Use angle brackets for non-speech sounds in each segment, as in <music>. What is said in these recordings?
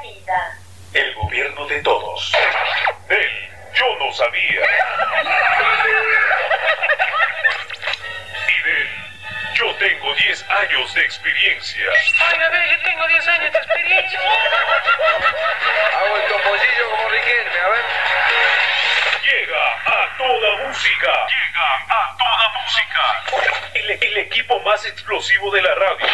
vida. El gobierno de todos. Él, yo no sabía. Y de él, yo tengo 10 años de experiencia. Ay, a ver, yo tengo 10 años de experiencia. Hago el topollillo como Riquelme, a ver. Llega a toda música. Llega a toda música. El, el equipo más explosivo de la radio.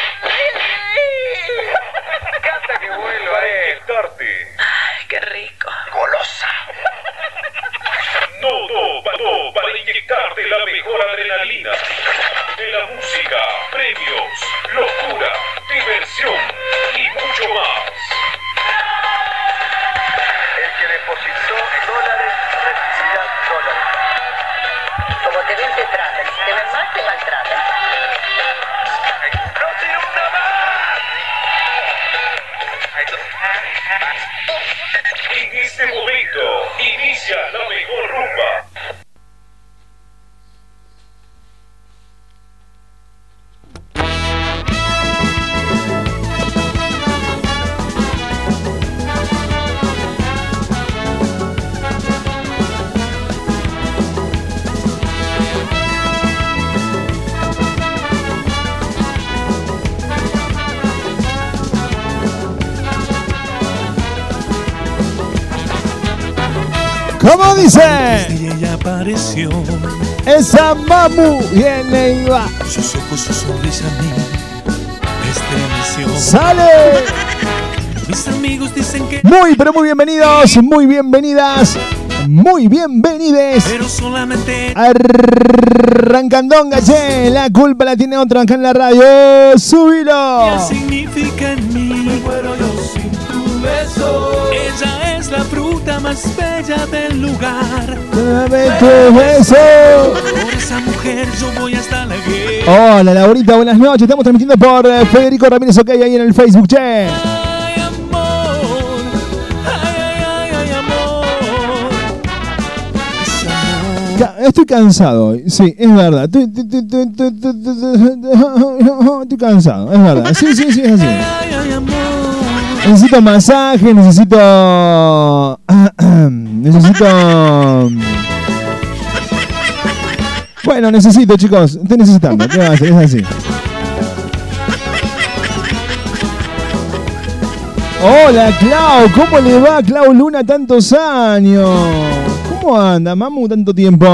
Eh. inyectarte. Ay, qué rico. Golosa. No, no, pa- no, para inyectarte la mejor adrenalina. De la música, premios, locura, diversión y mucho más. El que depositó dólares recibirá dólares. Como te ven, te. Si te ven mal, te ¿Cómo dice? Y ella apareció, Esa mamu viene y va. sus ojos, su sonrisa a mí me estremeció. ¡Sale! Mis amigos dicen que, Muy, pero muy bienvenidos, muy bienvenidas, muy bienvenides. pero solamente Arrancandonga, che, la culpa la tiene otro acá en la radio. ¡Súbilo! ella significa en mí. muero yo sin tu beso. Más bella del lugar. Dame tu beso. Por esa mujer yo voy hasta la guerra. Hola, Laurita, buenas noches. Estamos transmitiendo por eh, Federico Ramírez OK ahí en el Facebook, che. Ay, amor. Ay, ay, ay, ay, amor. Amor. Estoy cansado hoy, sí, es verdad. Estoy- estoy cansado, es verdad. Sí, sí, sí, es así. Ay, ay, amor. Necesito masaje, necesito. <clears throat> necesito. Bueno, necesito, chicos. Estoy necesitando. ¿Qué va a hacer? Es así. Hola, Clau. ¿Cómo le va, Clau Luna, tantos años? ¿Cómo anda, mamu, tanto tiempo?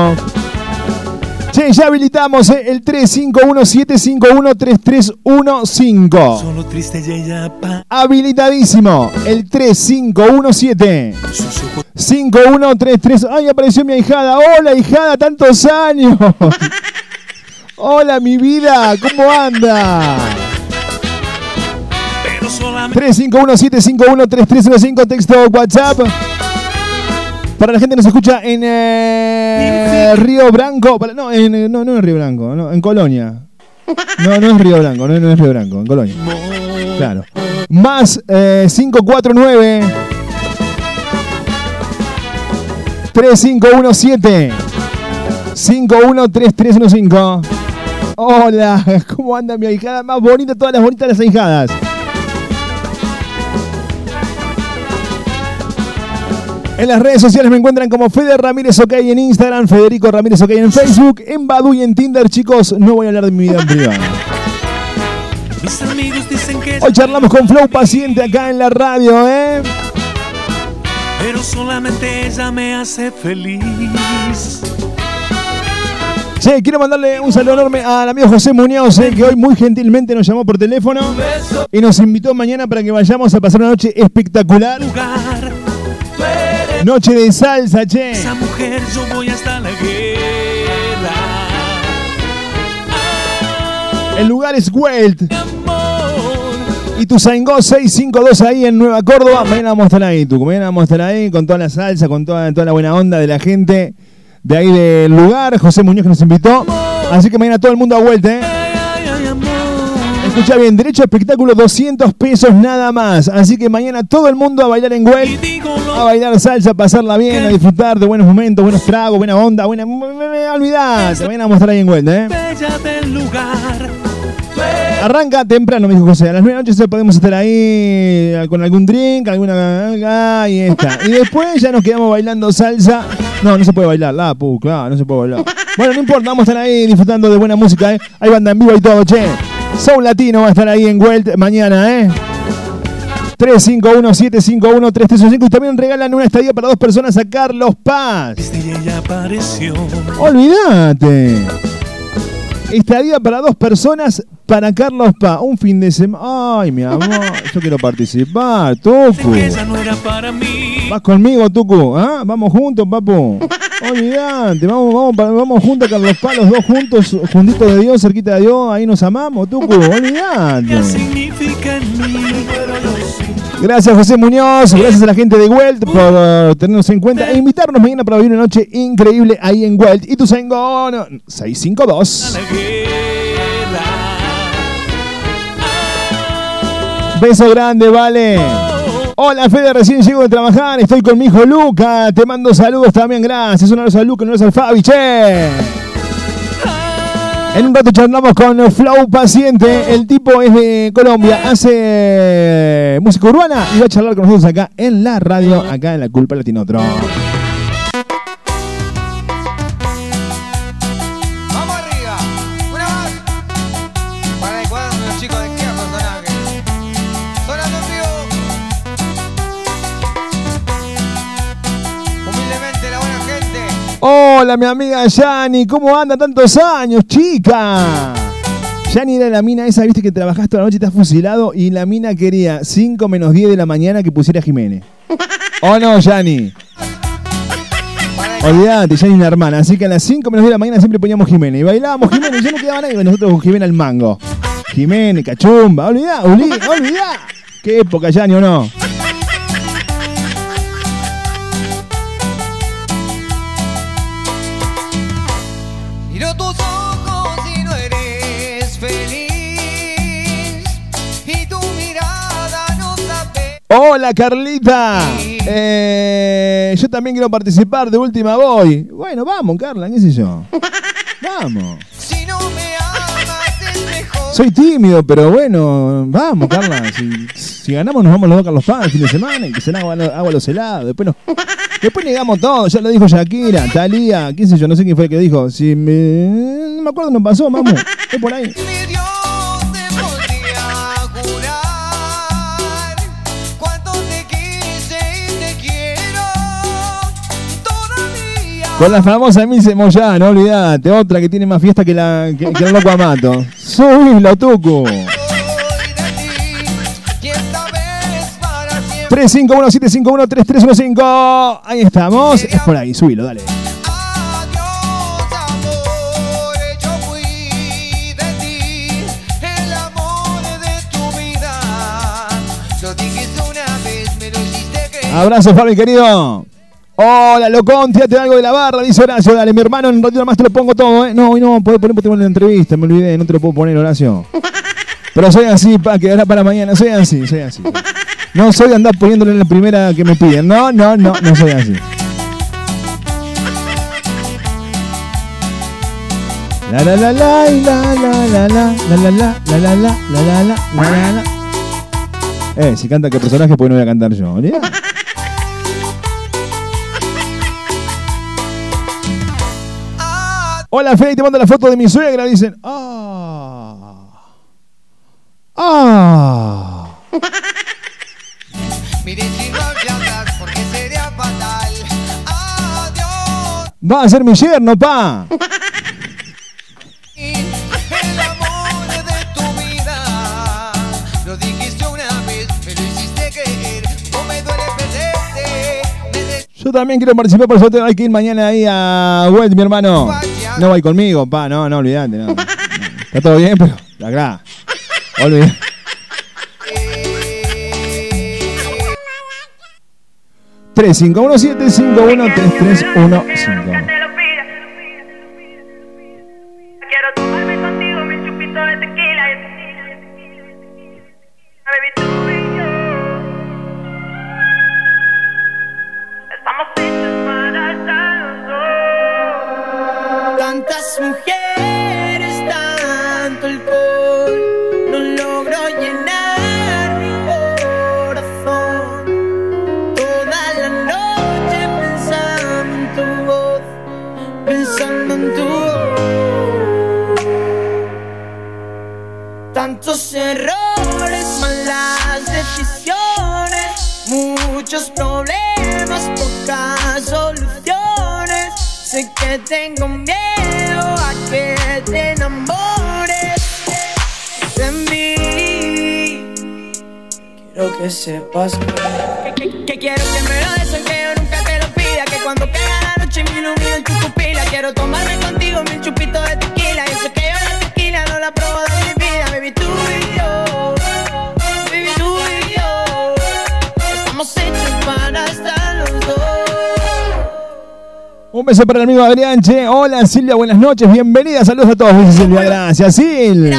Che, ya habilitamos eh, el 351-751-3315. Solo triste y ella pa. Habilitadísimo. El 3517 Sus ojos 5133. Ay, apareció mi ahijada. Hola, ahijada, tantos años. <laughs> Hola, mi vida. ¿Cómo anda? pero solamente 351-751-3315. Texto WhatsApp. Para la gente que nos escucha en eh, Río Branco. para- no, en, eh, no, no en Río Branco. no, en Colonia. No, no es Río Branco. No, no es Río Branco. En Colonia. Claro. Más eh, 549 3517 513315. Hola, <laughs> ¿cómo anda mi ahijada? Más bonita, todas las bonitas las ahijadas. En las redes sociales me encuentran como Fede Ramírez OK en Instagram, Federico Ramírez OK en Facebook, en Badu y en Tinder, chicos. No voy a hablar de mi vida en privado. mis amigos dicen que Hoy charlamos con Flow Paciente acá en la radio, ¿eh? pero solamente ella me hace feliz. Che, quiero mandarle un saludo enorme al amigo José Muñoz, eh, que hoy muy gentilmente nos llamó por teléfono y nos invitó mañana para que vayamos a pasar una noche espectacular. Noche de salsa, che. esa mujer yo voy hasta la guerra. El lugar es Welt y tu Saingó 652 ahí en Nueva Córdoba. Mañana vamos a estar ahí, tú. Mañana vamos a estar ahí con toda la salsa, con toda, toda la buena onda de la gente de ahí del lugar. José Muñoz que nos invitó. Así que mañana todo el mundo a vuelta, ¿eh? Escucha bien, derecho a espectáculo 200 pesos nada más. Así que mañana todo el mundo a bailar en Y digo a bailar salsa, a pasarla bien, a disfrutar de buenos momentos, buenos tragos, buena onda, buena. Olvidate, mañana vamos a estar ahí en Well, ¿eh? Arranca temprano, me dijo José. A las 9 de la noche podemos estar ahí eh, con algún drink, alguna. Ahí está. Y después ya nos quedamos bailando salsa. No, no se puede bailar, la pu, claro, no se puede bailar. Bueno, no importa, vamos a estar ahí disfrutando de buena música, ¿eh? Hay banda en vivo y todo, che. Soul Latino va a estar ahí en Welt mañana, ¿eh? 351-751-335 y también regalan una estadía para dos personas a Carlos Paz. apareció. Olvídate. Estadía para dos personas para Carlos Paz. Un fin de semana. Ay, mi amor, <laughs> yo quiero participar. Tucu. Esa no era para mí. ¿Vas conmigo, Tucu? ¿Ah? Vamos juntos, papu. <laughs> Olvídate, vamos, vamos, pa- vamos juntos, Carlos Paz, los dos juntos, juntitos de Dios, cerquita de Dios, ahí nos amamos, Tucu, yo sí. Gracias José Muñoz, gracias a la gente de Welt por eh, tenernos en cuenta e invitarnos mañana para vivir una noche increíble ahí en Welt. Y tu Sengo no, 652. La guerra. Beso grande, vale. Hola Fede, recién llego de trabajar, estoy con mi hijo Luca, te mando saludos también, gracias. Un abrazo a Luca, un abrazo al Fabi, che. En un rato charlamos con Flow Paciente, el tipo es de Colombia, hace música urbana y va a charlar con nosotros acá en la radio, acá en La Culpa Latinotro. Hola, mi amiga Yani, ¿cómo anda tantos años, chica? Yani era la mina esa, viste que trabajaste toda la noche y estás fusilado y la mina quería 5 menos 10 de la mañana que pusiera Jiménez. ¿O no, Yani? Olvídate, Yani es una hermana, así que a las 5 menos 10 de la mañana siempre poníamos Jiménez. Y bailábamos Jiménez, y ya no quedaba nadie, nosotros con Jiménez al mango. Jiménez, cachumba, olvidá, olvidá. Qué época, Yani, ¿o no? Hola Carlita. Eh, yo también quiero participar de Última Voy. Bueno, vamos, Carla, qué sé yo. <laughs> Vamos. Si no me amas es mejor. Soy tímido, pero bueno, vamos, Carla. Si, si ganamos, nos vamos los dos a Carlos Paz el fin de semana y que se den agua, los helados. Después, después negamos todo. Ya lo dijo Shakira, Talía, qué sé yo, no sé quién fue el que dijo. Si me, no me acuerdo, no pasó, vamos. Es por ahí. Con la famosa Mise Moyano, olvídate, otra que tiene más fiesta que, la, que, el loco Amato. Subilo, Tucu. 351-751-3315. Ahí estamos. Es por ahí, subilo, dale. Abrazo, Fabi, querido. Hola, Locón, tírate algo de la barra, dice Horacio. Dale, mi hermano, en un ratito más te lo pongo todo, ¿eh? No, hoy no, podés poner porque tengo una entrevista, me olvidé, no te lo puedo poner, Horacio. Pero soy así, pa, que ahora para mañana, soy así, soy así. No soy de andar poniéndole en la primera que me piden. No, no, no, no soy así. La la la la la la la la la la la la la la la la la la la Eh, si canta qué personaje, pues no voy a cantar yo. olvidá. Hola Fede, te mando la foto de mi suegra. Dicen, ¡ah! ¡ah! <laughs> Va a ser mi yerno, pa. <laughs> Yo también quiero participar por suerte. Hay que ir mañana ahí a Wet, mi hermano. No va conmigo, pa, no, no, olvidate, no. Está todo bien, pero la gra. Olvidate. Tres cinco uno siete cinco uno tres tres uno cinco. Quiero que sepas que, que- que quiero que me lo des yo nunca te lo pida. Que cuando caiga la noche me ilumine en tu pupila. Quiero tomarme contigo mil chupitos de tequila. Yo sé que yo la tequila no la pruebo de mi vida. Baby, tú y yo. Baby, tú y yo. Estamos hechos para estar los dos. Un beso para el amigo Adrián, che. Hola Silvia, buenas noches, bienvenida. Saludos a todos, dice Silvia. Gracias, Sil.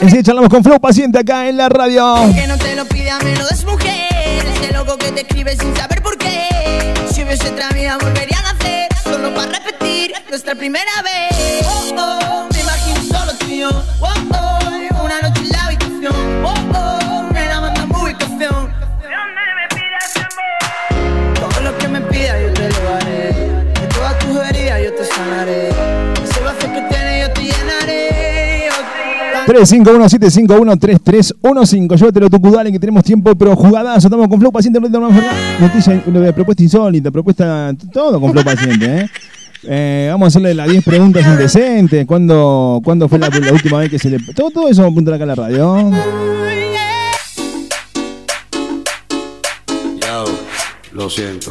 Enseguida charlamos con Flow Paciente acá en la radio. que no te lo pida, me lo des mujer. Ese loco que te escribe sin saber por qué. Si hubiese otra vida, volvería a nacer. Solo para repetir nuestra primera vez. Oh, oh, me imagino solo tú y yo. Oh, oh, una noche 351-751-3315. Llévatelo tu Kudalen que tenemos tiempo, pero jugadazo. Estamos con Flow Paciente. Noticia, propuesta insólita, propuesta. Todo con Flow Paciente, ¿eh? Eh, vamos a hacerle las 10 preguntas indecentes. ¿Cuándo, ¿Cuándo fue la, última vez que se le.? Todo, todo eso apunta acá a la radio. Yao, lo siento.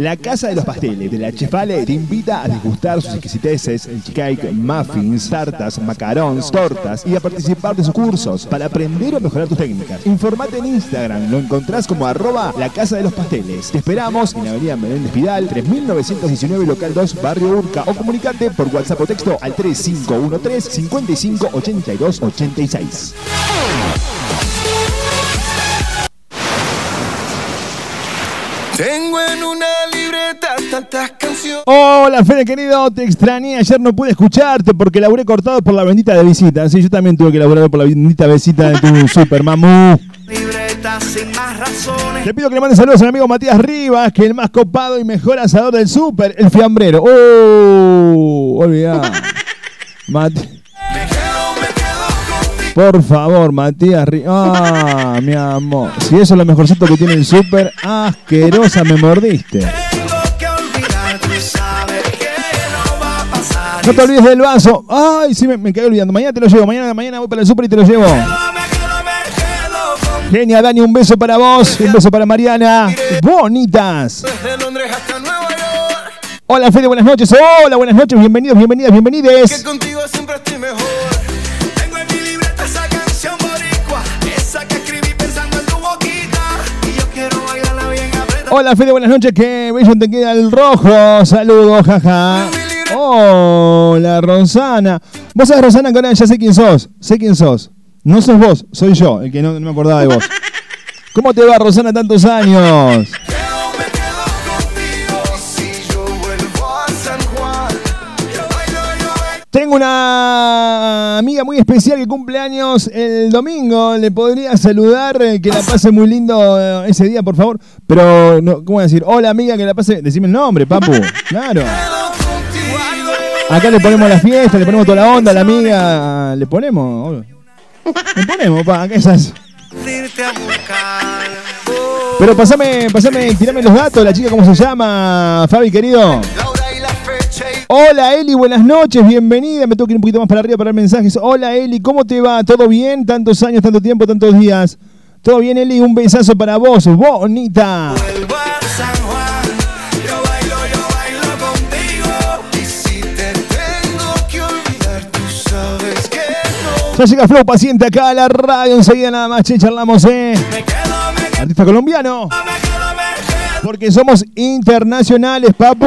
La Casa de los Pasteles de la Chefale te invita a degustar sus exquisiteces, cake, muffins, tartas, macarons, tortas y a participar de sus cursos para aprender o mejorar tus técnicas. Informate en Instagram, lo encontrás como arroba la Casa de los Pasteles. Te esperamos en Avenida Menéndez Vidal, 3919 Local 2, Barrio Urca o comunicate por WhatsApp o texto al 3513 55 82 86. Tengo en una tantas canciones. Hola Fede querido, te extrañé, ayer no pude escucharte porque laburé cortado por la bendita de visita. Sí, yo también tuve que laburar por la bendita visita de tu <laughs> super mamú. Sin más razones. Te pido que le mandes saludos al amigo Matías Rivas, que es el más copado y mejor asador del super, el fiambrero. ¡Oh! Olvidá. <laughs> Mati- Por favor, Matías Rivas. Ah, <laughs> mi amor. Si eso es lo mejorcito que tiene el super, asquerosa me mordiste. No te olvides del vaso. Ay, sí, me, me quedé olvidando. Mañana te lo llevo. Mañana, mañana voy para el super y te lo llevo. Genia, Dani, un beso para vos. Un beso para Mariana. Bonitas. Desde Londres hasta Nueva York. Hola, Fede, buenas noches. Hola, buenas noches. Bienvenidos, bienvenidas, Que bienvenides. contigo siempre estoy mejor. Tengo en mi libreta esa canción boricua. Esa que escribí pensando en tu boquita. Y yo quiero bailarla bien apretada. Hola, Fede, buenas noches. Qué bello te queda el rojo. Saludos, jaja. Hola, Rosana. Vos sabés, Rosana, que ahora ya sé quién sos. Sé quién sos. No sos vos, soy yo, el que no, no me acordaba de vos. <laughs> ¿Cómo te va, Rosana, tantos años? Si yo vuelvo a San Juan. Yo bailo, yo bailo. Tengo una amiga muy especial que cumple años el domingo. Le podría saludar, eh, que la pase muy lindo eh, ese día, por favor. Pero, no, ¿cómo voy a decir? Hola, amiga, que la pase. Decime el nombre, papu. <laughs> Claro. Acá le ponemos la fiesta, le ponemos toda la onda a la amiga. Le ponemos. Le ponemos, pa, ¿qué esas? Irte a buscar. Pero pasame, pasame, tirame los datos, la chica, ¿cómo se llama? Fabi, querido. Hola Eli, buenas noches, bienvenida. Me tengo que ir un poquito más para arriba para ver mensajes. Hola Eli, ¿cómo te va? ¿Todo bien? Tantos años, tanto tiempo, tantos días. Todo bien, Eli, un besazo para vos, bonita. Ya llega Flow paciente acá a la radio. Enseguida nada más, che, charlamos, eh. Artista colombiano. Porque somos internacionales, papu.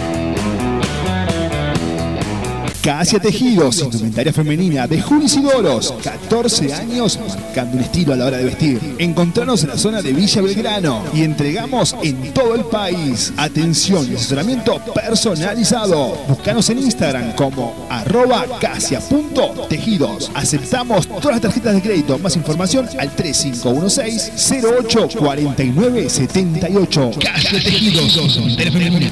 Casia Tejidos, indumentaria femenina de Junis y Doros, 14 años marcando un estilo a la hora de vestir. Encontranos en la zona de Villa Belgrano y entregamos en todo el país. Atención y asesoramiento personalizado. Búscanos en Instagram como arroba casia.tejidos. Aceptamos todas las tarjetas de crédito. Más información al 3516 08 49 78. Casia Tejidos, indumentaria femenina.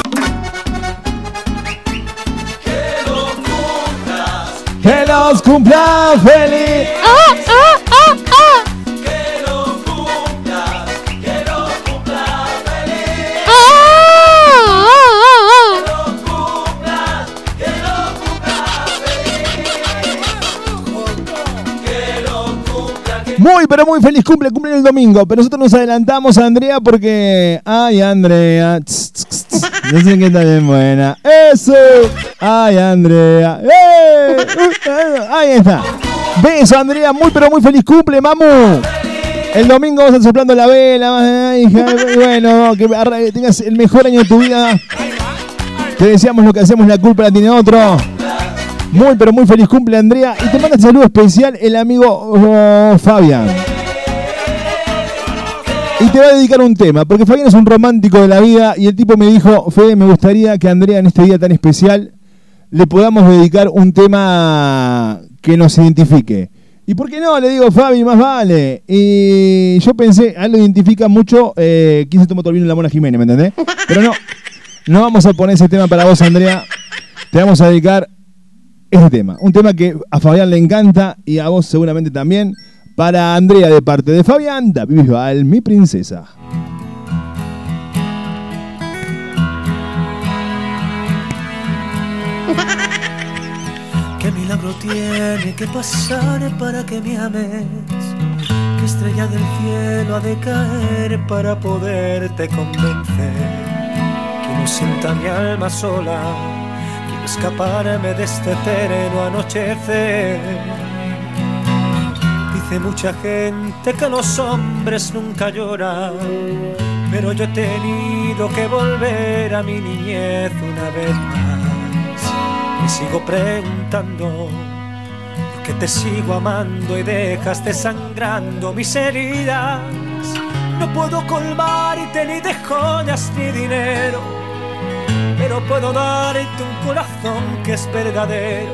Panamá trae la sandunga. eh, ¡Que los cumpla feliz! Muy, pero muy feliz cumple, cumple el domingo. Pero nosotros nos adelantamos a Andrea porque. Ay, Andrea. tss, tss, tss, No sé qué tal es buena. ¡Eso! Ay, Andrea. ¡Eh! Uh, Ahí está. Beso, Andrea. Muy, pero muy feliz cumple, mamu. El domingo vas a soplando la vela. hija, bueno, que tengas el mejor año de tu vida. Te deseamos lo que hacemos, la culpa la tiene otro. Muy, pero muy feliz cumple, Andrea. Y te manda un saludo especial el amigo oh, Fabián. Y te va a dedicar un tema, porque Fabián es un romántico de la vida y el tipo me dijo, Fede, me gustaría que Andrea en este día tan especial le podamos dedicar un tema que nos identifique. ¿Y por qué no? Le digo, Fabi, más vale. Y yo pensé, a él lo identifica mucho, eh, quién se tomó todo el vino la Mona Jiménez, ¿me entendés? Pero no, no vamos a poner ese tema para vos, Andrea. Te vamos a dedicar este tema. Un tema que a Fabián le encanta y a vos seguramente también. Para Andrea de parte de Fabián, David Bisbal, mi princesa. ¿Qué milagro tiene que pasar para que me ames? ¿Qué estrella del cielo ha de caer para poderte convencer? Que no sienta mi alma sola, quiero escaparme de este eterno anochecer. Dice mucha gente que los hombres nunca lloran, pero yo he tenido que volver a mi niñez una vez más. Me sigo preguntando por qué te sigo amando y dejas desangrando mis heridas. No puedo colmarte ni de joyas ni dinero, pero puedo darte un corazón que es verdadero.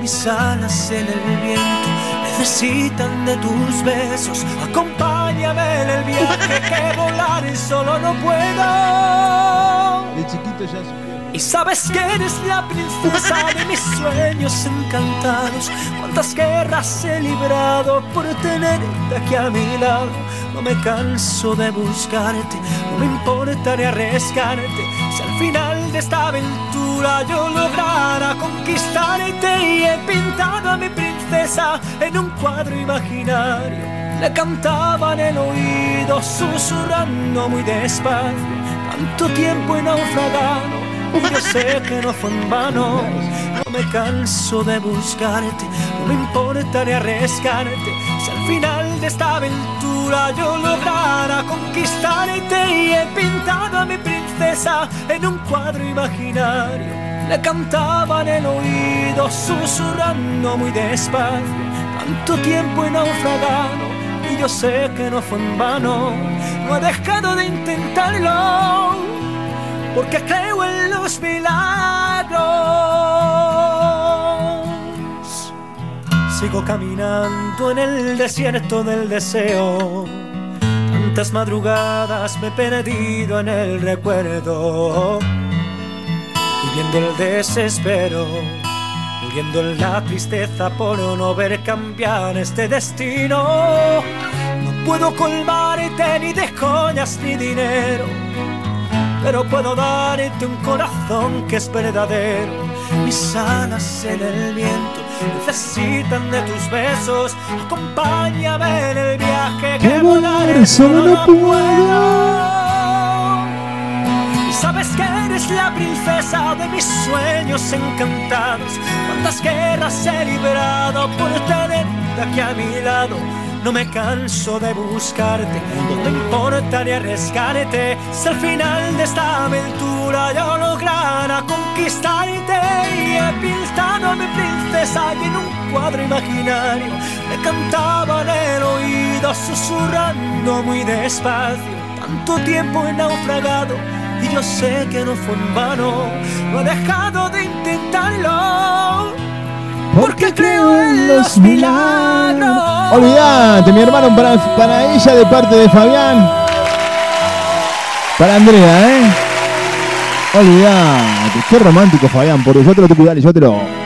Mis alas en el viento necesitan de tus besos. Acompáñame en el viaje que <laughs> volar solo no puedo. De chiquito ya Y sabes que eres la princesa de mis <laughs> sueños encantados. Cuántas guerras he librado por tenerte aquí a mi lado. No me canso de buscarte, no me importa ni arriesgarte. Si al final esta aventura yo lograra conquistarte y he pintado a mi princesa en un cuadro imaginario. Le cantaba en el oído, susurrando muy despacio. Tanto tiempo he naufragado yo sé que no fue en vano. No me canso de buscarte, no me importa ni arriesgarte. Si al final de esta aventura yo lograra conquistarte y he pintado a mi princesa en un cuadro imaginario. Le cantaba en el oído, susurrando muy despacio. Tanto tiempo he naufragado y yo sé que no fue en vano. No he dejado de intentarlo porque creo en los milagros. Sigo caminando en el desierto del deseo. Tantas madrugadas me he perdido en el recuerdo. Viviendo el desespero, muriendo en la tristeza por no ver cambiar este destino. No puedo colmarte ni de joyas ni dinero pero puedo darte un corazón que es verdadero. Mis alas en el viento necesitan de tus besos. Acompáñame en el viaje que volaré solo no puedo. Y sabes que eres la princesa de mis sueños encantados. Cuántas guerras he librado por tenerte aquí a mi lado. No me canso de buscarte, no me importa ni arriesgarte. Si al final de esta aventura yo lograra conquistarte y he pintado a mi princesa en un cuadro imaginario le cantaba en el oído susurrando muy despacio. Tanto tiempo he naufragado y yo sé que no fue en vano. No he dejado de intentarlo porque creo en los milagros. Olvídate, mi hermano, para, para ella de parte de Fabián. Para Andrea, ¿eh? Olvídate, qué romántico Fabián, por yo te lo tengo, dale, yo te lo.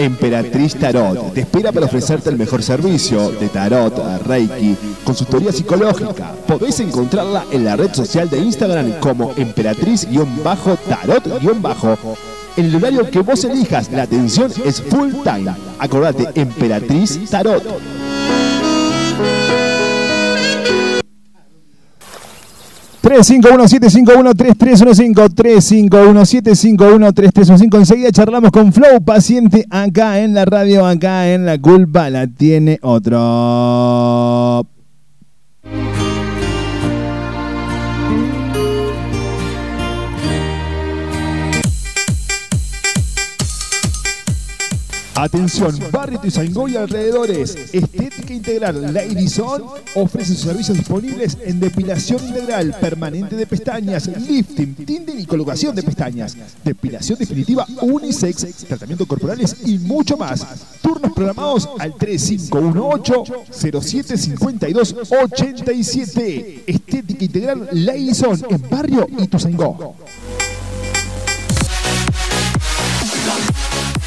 Emperatriz Tarot te espera para ofrecerte el mejor servicio de tarot, reiki, consultoría psicológica. Podés encontrarla en la red social de Instagram como emperatriz-tarot- en el horario que vos elijas, la atención es full time. Acordate, Emperatriz Tarot. 351-751-3315, 351-751-3315. Enseguida charlamos con Flow, paciente acá en la radio, acá en La Culpa la tiene otro. Atención, Barrio Tizangó y alrededores. Estética Integral Lady-Son ofrece sus servicios disponibles en depilación integral permanente de pestañas, lifting, tinding y colocación de pestañas, depilación definitiva unisex, tratamientos corporales y mucho más. Turnos programados al 3518-0752-87. Estética Integral Lady-Son en Barrio Ituzaingó.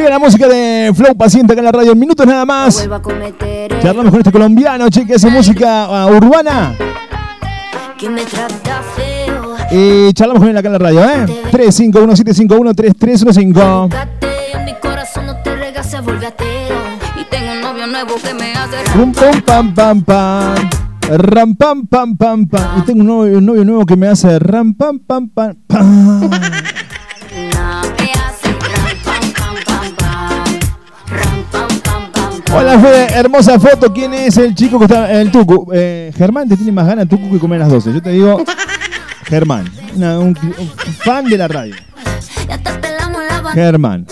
Llega la música de Flow Paciente acá en la radio en minutos nada más. Charlamos con este colombiano, che, que hace música ah, urbana. Y charlamos con él acá en la radio, ¿eh? 3517513315 nuevo que me hace Rum, pam, pam, pam, pam. Ram, pam, pam, pam, pam. Y tengo un novio, nuevo que me hace ram, pam, pam, pam, pam. Hola, Fede, hermosa foto. ¿Quién es el chico que está en el Tucu? Eh, Germán te tiene más ganas Tucu que comer a las 12. Yo te digo, Germán, un fan de la radio. Germán.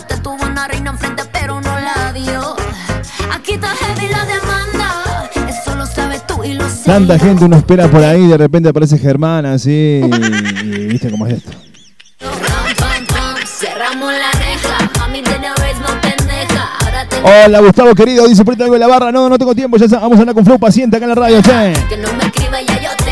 Tanta gente uno espera por ahí, de repente aparece Germán así. Y, viste cómo es esto. De te Hola Gustavo querido, dice algo en la barra. No, no tengo tiempo, ya vamos a hablar con Flow paciente acá en la radio, che. Que no me escriba, ya yo tengo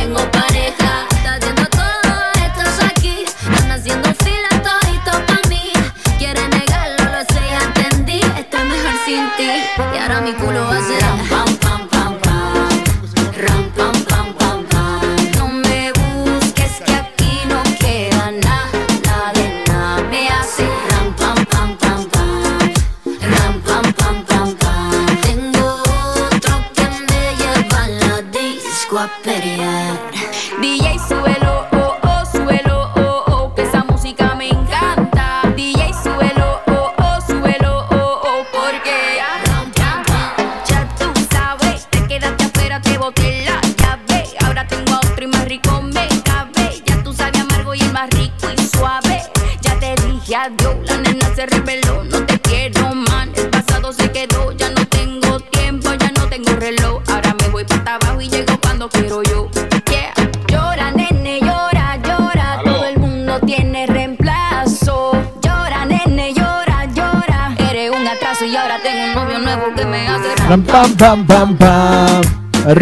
Ram pam pam pam pam.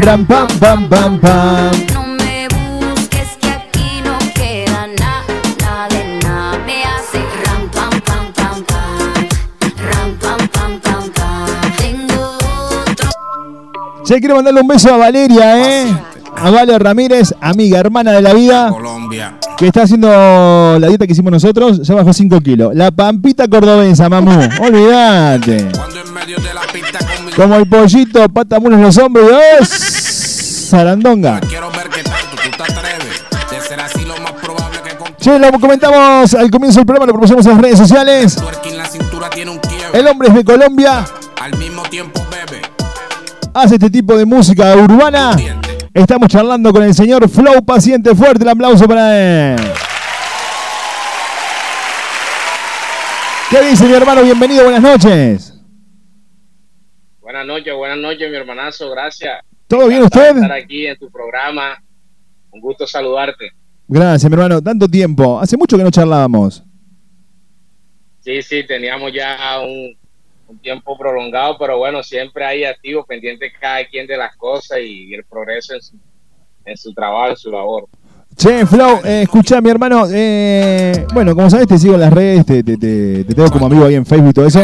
Ram pam pam pam pam. No me busques que aquí no queda nada, nada de nada. Me hace ram pam pam pam pam, ram pam pam pam pam. Tengo otro. Che, quiero mandarle un beso a Valeria, ¿eh? A Vale Ramírez, amiga, hermana de la vida, Colombia. que está haciendo la dieta que hicimos nosotros, ya bajó 5 kilos. La pampita cordobesa, mamú, olvídate. Como el pollito, pata mulos los hombros, ¡oh! Sarandonga. Quiero ver qué tanto tú te atreves. De ser así lo más probable que con Che, lo comentamos al comienzo del programa, lo propusimos en las redes sociales. en la cintura tiene un quiebre. El hombre es de Colombia, Al mismo tiempo bebe. hace este tipo de música urbana. Estamos charlando con el señor Flow Paciente Fuerte, el aplauso para él. ¿Qué dice mi hermano? Bienvenido, buenas noches. Buenas noches, buenas noches, mi hermanazo, gracias. ¿Todo bien usted? Estar aquí en tu programa. Un gusto saludarte. Gracias, mi hermano. Tanto tiempo. Hace mucho que no charlábamos. Sí, sí, teníamos ya un, un tiempo prolongado, pero bueno, siempre ahí activo, pendiente cada quien de las cosas y, el progreso en su, en su trabajo, en su labor. Che, Flow, eh, escucha, mi hermano. eh, bueno, como sabes, te sigo en las redes, te, te- te- te tengo como amigo ahí en Facebook y todo eso.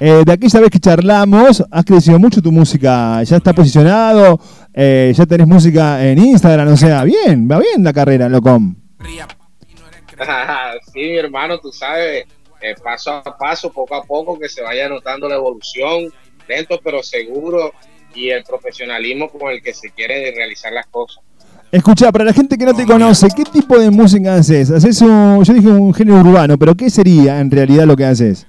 Eh, de aquella vez que charlamos, has crecido mucho tu música. Ya está posicionado, eh, ya tenés música en Instagram, o sea, bien, va bien la carrera, Locom. <laughs> sí, mi hermano, tú sabes, eh, paso a paso, poco a poco, que se vaya notando la evolución, lento pero seguro, y el profesionalismo con el que se quiere realizar las cosas. Escucha, para la gente que no te conoce, ¿qué tipo de música haces? Haces un, yo dije un género urbano, pero ¿qué sería en realidad lo que haces?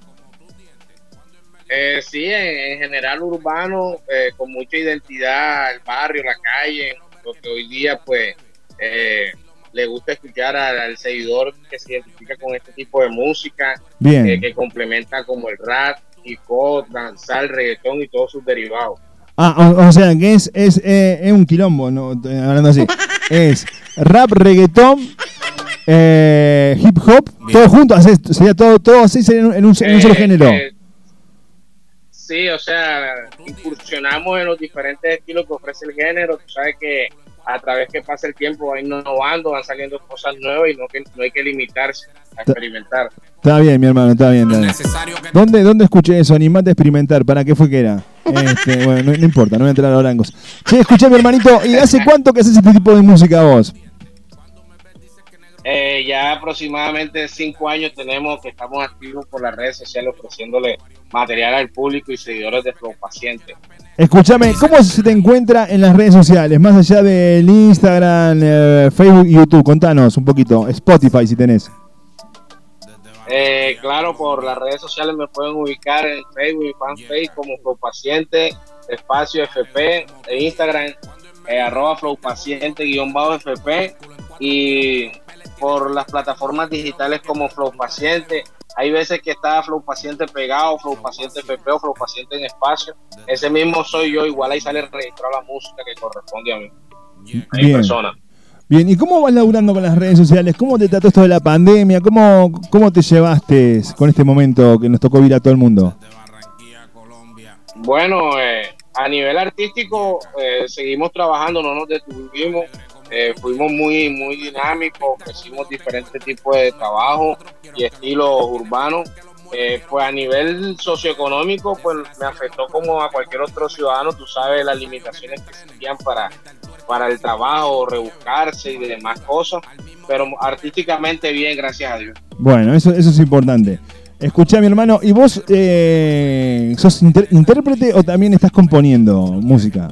Eh, sí, en, en general urbano, eh, con mucha identidad, el barrio, la calle, lo que hoy día pues eh, le gusta escuchar al, al seguidor que se identifica con este tipo de música, Bien. eh, que complementa como el rap, hip hop, danzar, reggaetón y todos sus derivados. Ah, o, o sea, que es, es, eh, es un quilombo, ¿no? Eh, hablando así. <laughs> Es rap, reggaetón, eh, hip hop, todo junto, haces, sería todo, todo así sería en un, en un- en un solo Eh, género. eh, sí, o sea, incursionamos en los diferentes estilos que ofrece el género. Tú sabes que a través que pasa el tiempo va innovando, van saliendo cosas nuevas y no, que, no hay que limitarse a experimentar. Está bien, mi hermano, está bien. está bien. ¿Dónde, ¿Dónde escuché eso? Animate a experimentar. ¿Para qué fue que era? Este, bueno, no, no importa, no voy a entrar a los blancos. Che, escuché, mi hermanito, ¿y hace cuánto que haces este tipo de música vos? Eh, ya aproximadamente cinco años tenemos que estamos activos por las redes sociales ofreciéndole material al público y seguidores de Flow Paciente. Escúchame, ¿cómo se te encuentra en las redes sociales? Más allá del Instagram, eh, Facebook y YouTube. Contanos un poquito. Spotify si tenés. Eh, claro, por las redes sociales me pueden ubicar en Facebook y fanpage como Flow Paciente espacio FP, en Instagram, eh, arroba flowpaciente guion bajo FP y por las plataformas digitales como Flow Paciente. Hay veces que está Flow Paciente pegado, Flow Paciente FP o Flow Paciente en espacio. Ese mismo soy yo, igual ahí sale registrada la música que corresponde a mí. En Bien. persona. Bien, ¿y cómo vas laburando con las redes sociales? ¿Cómo te trató esto de la pandemia? ¿Cómo, cómo te llevaste con este momento que nos tocó vivir a todo el mundo? Bueno, eh, a nivel artístico eh, seguimos trabajando, no nos detuvimos, eh, fuimos muy muy dinámicos, ofrecimos diferentes tipos de trabajo y estilos urbanos. Eh, pues a nivel socioeconómico, pues me afectó como a cualquier otro ciudadano, tú sabes las limitaciones que existían para, para el trabajo, rebuscarse y demás cosas, pero artísticamente bien, gracias a Dios. Bueno, eso, eso es importante. Escuchá, mi hermano, ¿y vos eh, sos inter- intérprete o también estás componiendo música?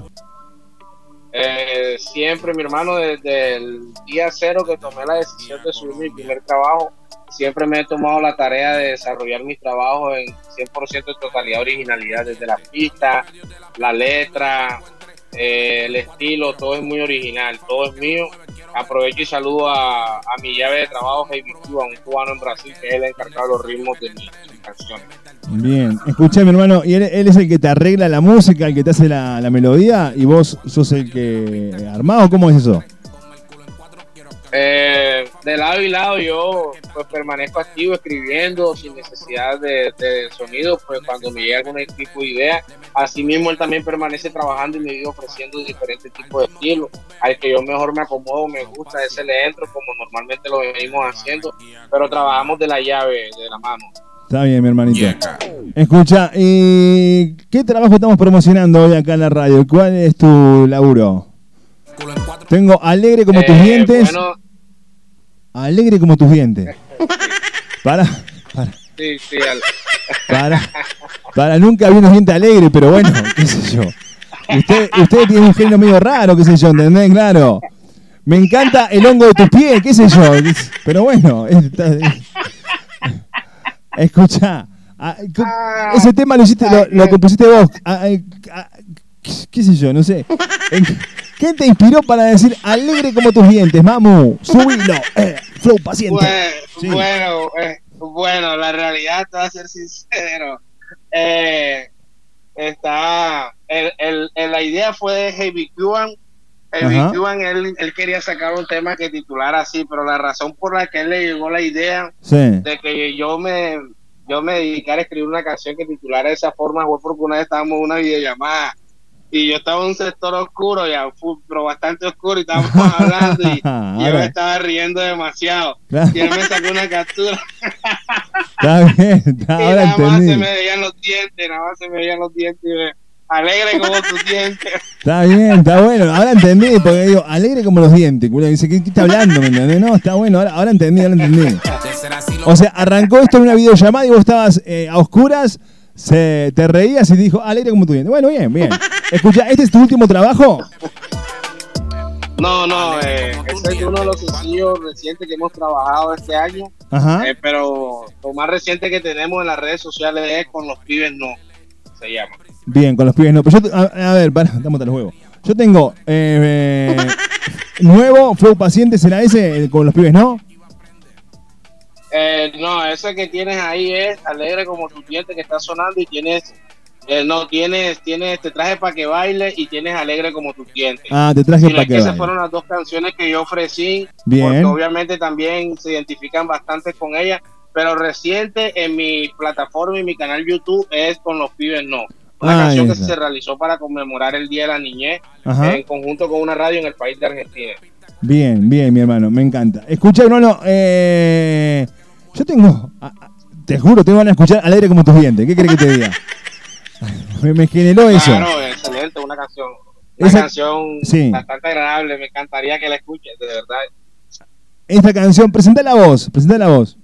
Eh, siempre, mi hermano, desde el día cero que tomé la decisión de subir mi primer trabajo, siempre me he tomado la tarea de desarrollar mis trabajos en 100% de totalidad originalidad, desde la pista, la letra, eh, el estilo, todo es muy original, todo es mío. Aprovecho y saludo a, a mi llave de trabajo, Heavy Cuba, un cubano en Brasil, que es el encargado de los ritmos de mis, canciones. Bien, escuchá, mi hermano, ¿y él, él es el que te arregla la música, el que te hace la, la melodía y vos sos el que armado? ¿Cómo es eso? Eh, de lado y lado yo pues permanezco activo escribiendo sin necesidad de, de sonido, pues cuando me llega algún tipo de idea, asimismo él también permanece trabajando y me vive ofreciendo diferentes tipos de estilos, al que yo mejor me acomodo, me gusta, ese le entro como normalmente lo venimos haciendo, pero trabajamos de la llave, de la mano. Está bien, mi hermanito. Escucha, ¿y qué trabajo estamos promocionando hoy acá en la radio? ¿Cuál es tu laburo? Tengo alegre como tus Eh, dientes. Bueno, Alegre como tus dientes. <laughs> Para, para, sí, sí, al- para. Para, nunca vi unos dientes alegres, pero bueno, qué sé yo. Usted, usted tiene un genio medio raro, qué sé yo, ¿entendés? Claro. Me encanta el hongo de tus pies, qué sé yo. Pero bueno, está- escucha. ah, co- Ese tema lo hiciste, lo, lo compusiste vos. Ah, eh, ah, qué sé yo, no sé. <laughs> ¿Qué te inspiró para decir alegre como tus dientes, mamu? Subilo, eh, flow paciente. Bueno, Sí. bueno, eh, bueno, la realidad, te voy a ser sincero. Eh, está, el, el- el- la idea fue de Heavy Cuban. Heavy Ajá. Cuban, él, él quería sacar un tema que titulara así, pero la razón por la que él le llegó la idea Sí. de que yo me, yo me dedicara a escribir una canción que titulara de esa forma fue porque una vez estábamos en una videollamada y yo estaba en un sector oscuro, ya, pero bastante oscuro, y estábamos hablando y, y <laughs> yo me estaba riendo demasiado. Y él me sacó una captura <laughs> Está bien, <laughs> está, y ahora nada más se me veían los dientes, nada más se me veían los dientes y me, alegre como tus dientes. Está bien, está bueno. Ahora entendí, porque digo, alegre como los dientes. culo. Dice, ¿qué, qué está hablando? ¿Me entendés? No, está bueno, ahora, ahora entendí, ahora entendí. O sea, arrancó esto en una videollamada y vos estabas eh, a oscuras, se, te reías y dijo, alegre como tu diente. Bueno, bien, bien. Escucha, ¿este es tu último trabajo? No, no, eh, ese es uno de los sencillos recientes que hemos trabajado este año. Ajá. Eh, pero lo más reciente que tenemos en las redes sociales es con los pibes no, se llama. Bien, con los pibes no. Pero yo, te- a, a ver, para, estamos los huevos. Yo tengo eh, eh, nuevo Flow Paciente, ¿será ese? Con los pibes no. Eh, no, ese que tienes ahí es alegre como tu diente que está sonando y tienes, eh, no, tienes, tienes, te traje para que baile y tienes alegre como tu diente. Ah, te traje para que esas baile. fueron las dos canciones que yo ofrecí, Bien. porque obviamente también se identifican bastante con ellas, pero reciente en mi plataforma y mi canal YouTube es con los pibes no. Una Ah, canción que se realizó para conmemorar el Día de la Niñez Ajá. en conjunto con una radio en el país de Argentina. Bien, bien, mi hermano, me encanta. Escucha, hermano, eh, yo tengo, a- a- te juro, tengo ganas de escuchar alegre como tus dientes. ¿Qué crees que te diga? <laughs> me, me generó eso. Claro, excelente, una canción, una Esa- canción sí. bastante agradable, me encantaría que la escuches, de verdad. Esta canción, presenta la voz, presenta la voz.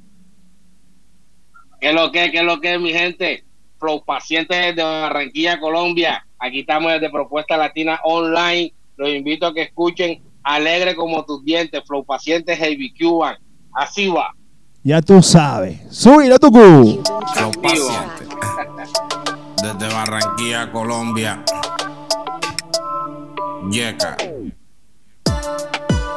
¿Qué es lo que, qué es lo que es, mi gente? Flow Pacientes de Barranquilla, Colombia. Aquí estamos desde Propuesta Latina Online. Los invito a que escuchen Alegre como tus dientes, Flow Pacientes Heavy Cuban. Así va. Ya tú sabes. Subilo, Tucu. Flow paciente. Barranquilla, Colombia. Yeca.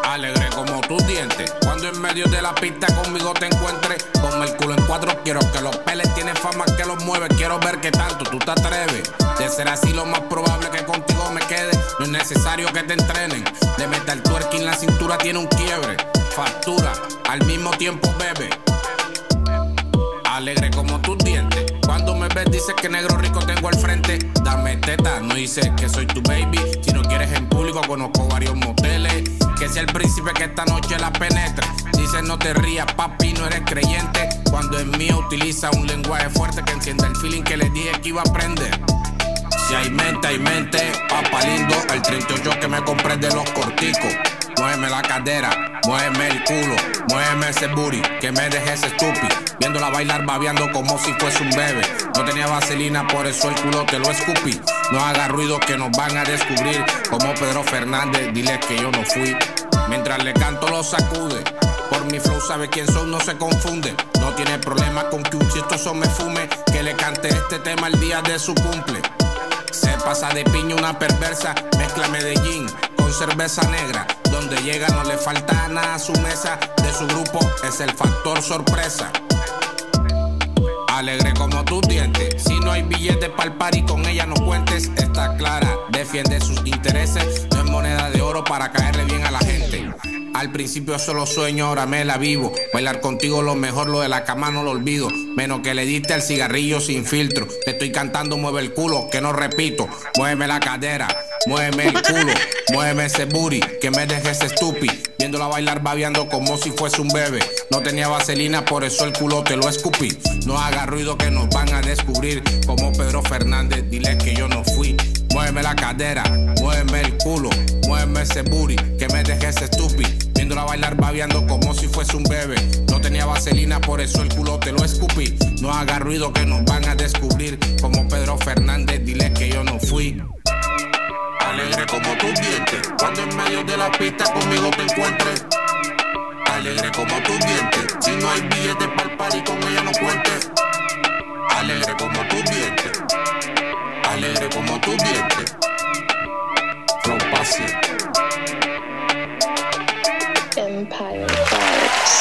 Alegre como tus dientes. Cuando en medio de la pista conmigo te encuentres, con el culo en cuatro, quiero que los peles tienen fama que los mueve. Quiero ver qué tanto tú te atreves. De ser así, lo más probable que contigo me quede. No es necesario que te entrenen. De meter twerking, la cintura tiene un quiebre. Factura, al mismo tiempo bebe. Alegre como tus dientes. Cuando me ves, dices que negro rico tengo al frente. Dame teta, no dices que soy tu baby. Si no quieres en público, conozco varios moteles. Que sea el príncipe que esta noche la penetre. Dices no te rías, papi, no eres creyente. Cuando es mío, utiliza un lenguaje fuerte que encienda el feeling que le dije que iba a aprender. Si hay mente, hay mente, papá lindo. El 38 que me compré de los corticos. Muéveme la cadera, muéveme el culo, muéveme ese booty, que me dejes estúpido. Viéndola bailar, babeando como si fuese un bebé. No tenía vaselina, por eso el culo te lo escupí. No haga ruido que nos van a descubrir. Como Pedro Fernández, dile que yo no fui. Mientras le canto, lo sacude. Por mi flow sabe quién son, no se confunde. No tiene problema con que un chistoso me fume. Que le cante este tema el día de su cumple. Se pasa de piña una perversa, mezcla Medellín con cerveza negra. Donde llega no le falta nada a su mesa. De su grupo es el factor sorpresa. Alegre como tus dientes. Si no hay billetes para el party, con ella no cuentes. Está clara, defiende sus intereses. No es moneda de oro para caerle bien a la gente. Al principio solo sueño, ahora me la vivo. Bailar contigo lo mejor, lo de la cama no lo olvido. Menos que le diste al cigarrillo sin filtro. Te estoy cantando, mueve el culo, que no repito. Muéveme la cadera, muéveme el culo, muéveme ese booty, que me dejes estúpido. Viéndola bailar babeando como si fuese un bebé. No tenía vaselina, por eso el culo te lo escupí. No haga ruido que nos van a descubrir. Como Pedro Fernández, dile que yo no fui. Muéveme la cadera, muéveme el culo, muéveme ese booty, que me dejes estúpido. Viéndola bailar babeando como si fuese un bebé. No tenía vaselina, por eso el culo te lo escupí. No haga ruido que nos van a descubrir. Como Pedro Fernández, dile que yo no fui. Alegre como tus dientes, cuando en medio de la pista conmigo te encuentres. Alegre como tus dientes, si no hay billetes para el party con ella no cuentes. Alegre como tus dientes, alegre como tus dientes. Flow Pasi. Empire Vibes.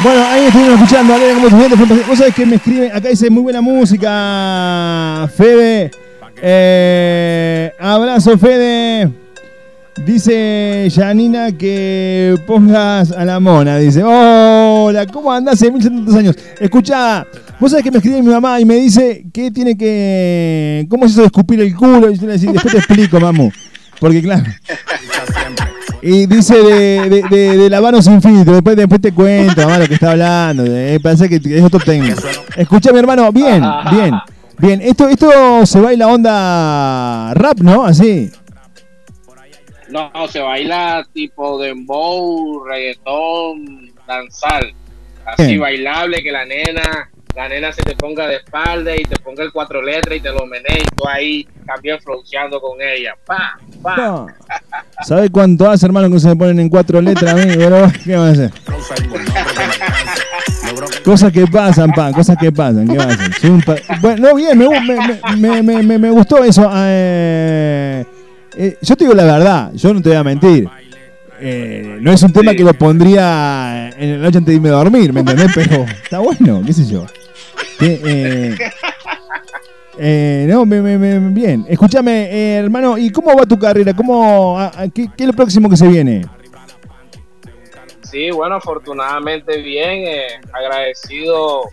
Bueno, ahí estuvimos escuchando, Alegre como tus dientes. Vos sabés que me escriben, acá dice muy buena música, Fede. Eh, abrazo, Fede. Dice Janina que pongas a la mona. Dice, hola, ¿cómo andás hace 1700 años? Escucha, vos sabés que me escribe mi mamá y me dice que tiene que. ¿Cómo es eso de escupir el culo? Y después te explico, mamu. Porque claro. Y dice de, de, de, de sin filtro. Después, después te cuento, mamá, lo que está hablando. Eh, que es otro técnico. Escucha, mi hermano, bien, bien. Bien, esto, esto se baila onda rap, ¿no? Así. No, se baila tipo dembow, reggaetón, danzal. Así Bien. bailable, que la nena, la nena se te ponga de espalda y te ponga el cuatro letras y te lo menee y tú ahí también flonciando con ella. Pa, pa. No. ¿Sabes cuánto hace, hermano, que se me ponen en cuatro letras a mí? Pero, ¿qué va a hacer? Cosas que pasan, pa, cosas que pasan, ¿qué va a hacer? Soy un pa- Bueno, no, bien, me, me, me- me- me- gustó eso. eh, eh, yo te digo la verdad, yo no te voy a mentir. Eh, no es un tema que lo pondría en la noche antes de irme a dormir, ¿me entendés? Pero está bueno, qué sé yo. Eh, eh, no, me- me- me- bien. Escúchame, eh, hermano, ¿y cómo va tu carrera? ¿Cómo, a- qué, qué es lo próximo que se viene? Sí, bueno, afortunadamente bien, eh, agradecido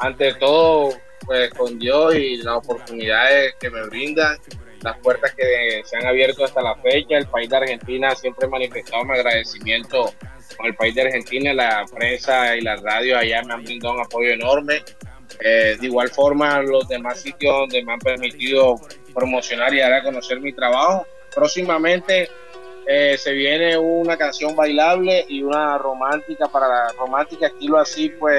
ante todo pues con Dios y las oportunidades que me brindan, las puertas que se han abierto hasta la fecha. El país de Argentina siempre ha manifestado mi agradecimiento con el país de Argentina, la prensa y la radio allá me han brindado un apoyo enorme. Eh, de igual forma, los demás sitios donde me han permitido promocionar y dar a conocer mi trabajo. Próximamente eh, se viene una canción bailable y una romántica para la romántica estilo así pues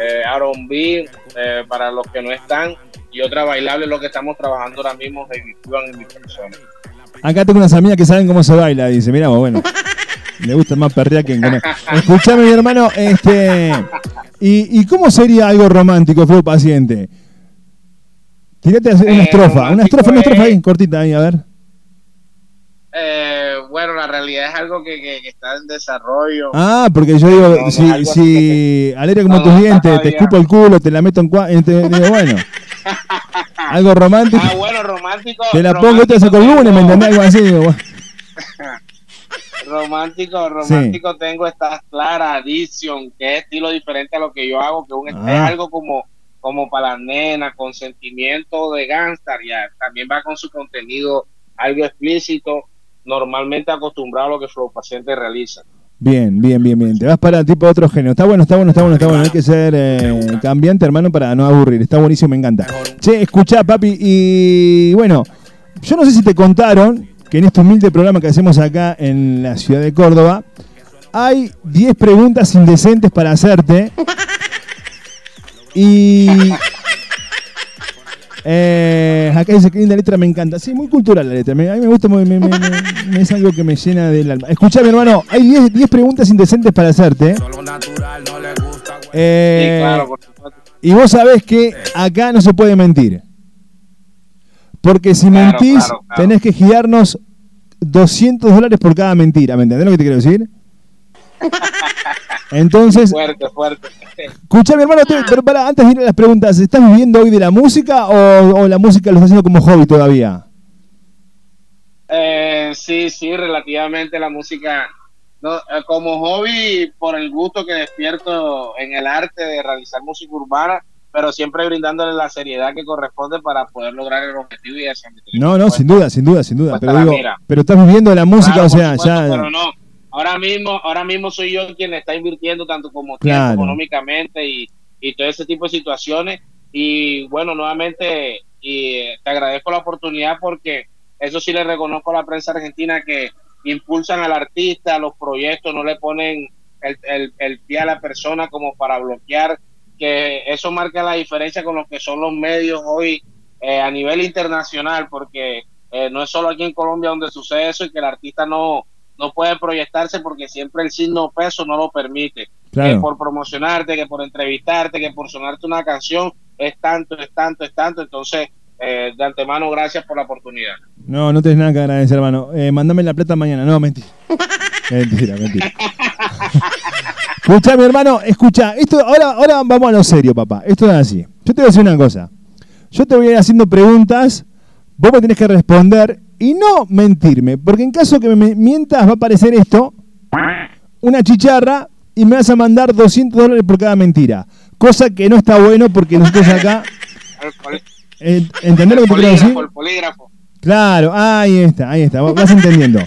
eh, R&B eh, para los que no están y otra bailable lo que estamos trabajando ahora mismo Baby en mi persona Acá tengo unas amigas que saben cómo se baila, dice. Vos, bueno. Le gusta más perrear que comer. <laughs> Escuchame, mi hermano, este. ¿Y, y cómo sería algo romántico, Flow Paciente? Tirate una Eh, estrofa, una estrofa, una estrofa es- ahí, cortita ahí, a ver. Eh, bueno, la realidad es algo que, que- que está en desarrollo. Ah, porque yo digo, No, si, si alegre como No, tus no, dientes, te escupo el culo, te la meto en cua... te- digo, bueno. <laughs> Algo romántico. Ah, bueno, romántico. te la pongo se con lunes, ¿me entendés? Algo así, digo, bueno. <laughs> Romántico, romántico tengo esta clara adicción, que es estilo diferente a lo que yo hago, que un, Ah. es algo como, como para las nenas, con sentimiento de gangster, ya. También va con su contenido algo explícito, normalmente acostumbrado a lo que Flow Paciente realiza. Bien, bien, bien, bien. Te vas para tipo otro género. Está bueno, está bueno, está bueno, está bueno. Hay que ser eh, cambiante, hermano, para no aburrir. Está buenísimo, me encanta. Che, escuchá, papi. Y bueno, yo no sé si te contaron que en este humilde programa que hacemos acá en la ciudad de Córdoba, hay 10 preguntas indecentes para hacerte. <laughs> Y. Eh, acá dice que linda letra, me encanta. Sí, muy cultural la letra. me- a mí me gusta, me- me- me- me- es algo que me llena del alma. Escuchá, mi hermano, hay 10 10 preguntas indecentes para hacerte. Eh, Sí, claro, por supuesto. y vos sabés que acá no se puede mentir. Porque si Claro, mentís, claro, claro. tenés que girarnos 200 dólares por cada mentira. ¿Me entendés lo que te quiero decir? <laughs> Entonces, Fuerte, fuerte. escuchá, mi hermano, te- pero para, antes de ir a las preguntas, ¿estás viviendo hoy de la música o, o la música lo estás haciendo como hobby todavía? Eh, sí, sí, relativamente la música, no, eh, como hobby, por el gusto que despierto en el arte de realizar música urbana, pero siempre brindándole la seriedad que corresponde para poder lograr el objetivo y hacer No, no, sin duda, sin duda, sin duda. Pero digo, pero estás viviendo de la música, Claro, o sea, supuesto, ya. Pero no, ahora mismo, ahora mismo soy yo quien está invirtiendo tanto como Claro. tiempo, económicamente y, y todo ese tipo de situaciones. Y bueno, nuevamente, y eh, te agradezco la oportunidad porque eso sí le reconozco a la prensa argentina que impulsan al artista, los proyectos, no le ponen el, el, el pie a la persona como para bloquear, que eso marca la diferencia con lo que son los medios hoy eh, a nivel internacional, porque eh, no es solo aquí en Colombia donde sucede eso y que el artista no, no puede proyectarse porque siempre el signo peso no lo permite. Claro. Que por promocionarte, que por entrevistarte, que por sonarte una canción, es tanto, es tanto, es tanto. Entonces, eh, de antemano, gracias por la oportunidad. No, no tenés nada que agradecer, hermano. Eh, mandame la plata mañana. No, mentira. <laughs> mentira, mentira. Escucha, mi hermano, escucha. Esto, ahora, ahora vamos a lo serio, papá. Esto es así. Yo te voy a decir una cosa. Yo te voy a ir haciendo preguntas, vos me tenés que responder y no mentirme. Porque en caso que me mientas va a aparecer esto, una chicharra, y me vas a mandar 200 dólares por cada mentira. Cosa que no está bueno porque nosotros acá... Eh, ¿Entendés lo que te quiero decir? polígrafo, el polígrafo. Claro, ahí está, ahí está, vas entendiendo.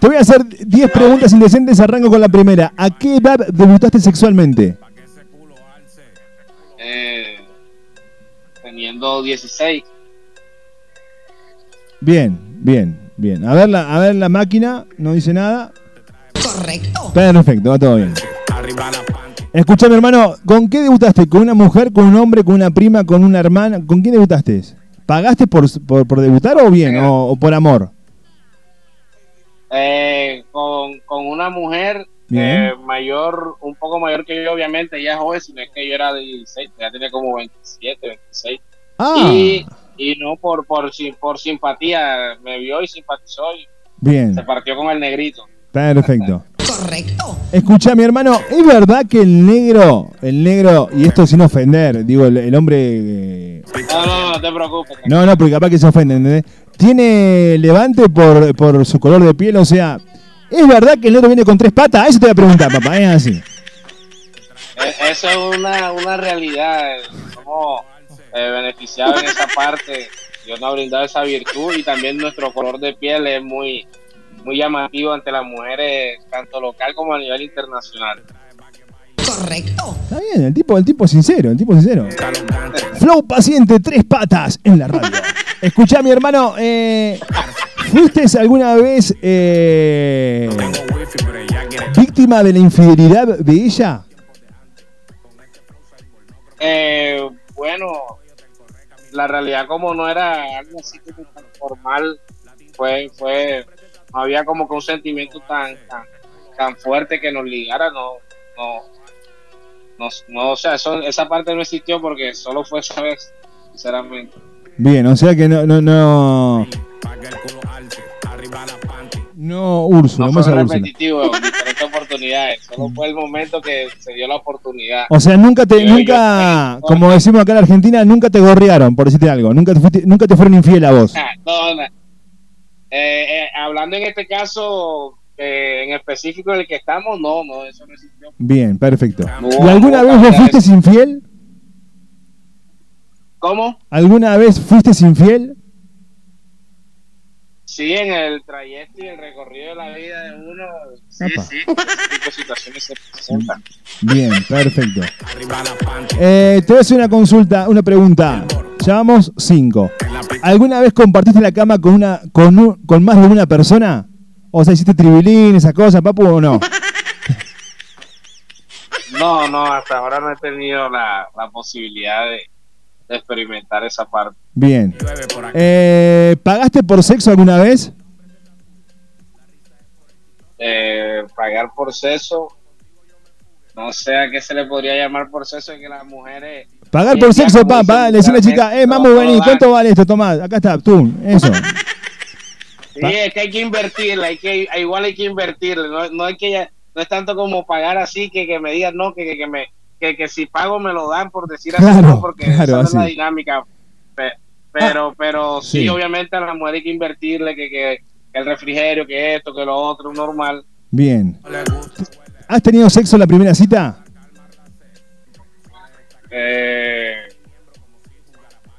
Te voy a hacer 10 preguntas indecentes, arranco con la primera. ¿A qué edad debutaste sexualmente? Eh, teniendo 16. Bien, bien, bien. A ver la, a ver la máquina, no dice nada. Correcto. Perfecto, va todo bien. Escucha, mi hermano, ¿con qué debutaste? ¿Con una mujer, con un hombre, con una prima, con una hermana? ¿Con quién debutaste? ¿Pagaste por, por, por debutar o bien? O, o por amor? Eh, con, con una mujer eh, mayor, un poco mayor que yo, obviamente, ella es joven, sino es que yo era de 16, ya tenía como 27, 26. Ah, Y, y no por, por, sim- por simpatía, me vio y simpatizó y bien, se partió con el negrito. perfecto. Correcto. Escucha, mi hermano, ¿es verdad que el negro, el negro, y esto sin ofender, digo, el, el hombre... eh, No, no, no, no te preocupes. No, no, porque capaz que se ofende, ¿entendés? Tiene levante por, por su color de piel, o sea, ¿es verdad que el negro viene con tres patas? Eso te voy a preguntar, papá, es así. Eh, Eso es una, una realidad. eh, Somos eh, beneficiados en esa parte. Dios nos ha brindado esa virtud y también nuestro color de piel es muy, muy llamativo ante las mujeres, tanto local como a nivel internacional. Está bien, el tipo, el tipo sincero, el tipo sincero. Flow paciente, tres patas en la radio. <laughs> Escuchá, mi hermano, eh, ¿fuiste alguna vez eh, víctima de la infidelidad de ella? Eh, bueno, la realidad como no era algo así como tan formal, fue, fue, no había como que un sentimiento tan, tan, tan fuerte que nos ligara, no, no, no, no, o sea, eso- esa parte no existió porque solo fue esa vez, sinceramente. Bien, o sea que no, no, no. No, Úrsula, No no fue repetitivo, <laughs> en diferentes oportunidades. Solo fue el momento que se dio la oportunidad. O sea, nunca te, Yo- nunca, como decimos acá en Argentina, nunca te gorrearon, por decirte algo. Nunca te, fuiste- nunca te fueron infiel a vos. Ah, no, no. Eh, eh, hablando en este caso eh, en específico del que estamos, no, no, eso no existió. Bien, perfecto. No, ¿Y alguna no, vez vos fuiste infiel? ¿Cómo? ¿Alguna vez fuiste infiel? Sí, en el trayecto y el recorrido de la vida de uno, sí, Apa. sí, tipo de situaciones se presentan. Bien, perfecto. Eh, te voy a hacer una consulta, una pregunta. Llevamos cinco. ¿Alguna vez compartiste la cama con una, con, un- con más de una persona? O sea, hiciste tribilín, esas cosas, papu, o no? No, no, hasta ahora no he tenido la, la posibilidad de, de experimentar esa parte. Bien. Eh, ¿Pagaste por sexo alguna vez? Eh, pagar por sexo, no sé a qué se le podría llamar por sexo, que las mujeres... Pagar por sexo, como pa, dicen pa, le decía a la chica, eh, mamu, vení. ¿cuánto vale esto? Tomá, acá está, tú, eso. <laughs> Sí, es que hay que invertirle, hay que, igual hay que invertirle, no, no hay que ya- no es tanto como pagar así que, que me digan no, que, que, que me que, que si pago me lo dan por decir así, Claro, no, porque claro, esa es la dinámica. Pero, pero sí, sí. obviamente a la mujer hay que invertirle, que, que, que el refrigerio, que esto, que lo otro, normal. Bien. ¿Has tenido sexo en la primera cita? Eh,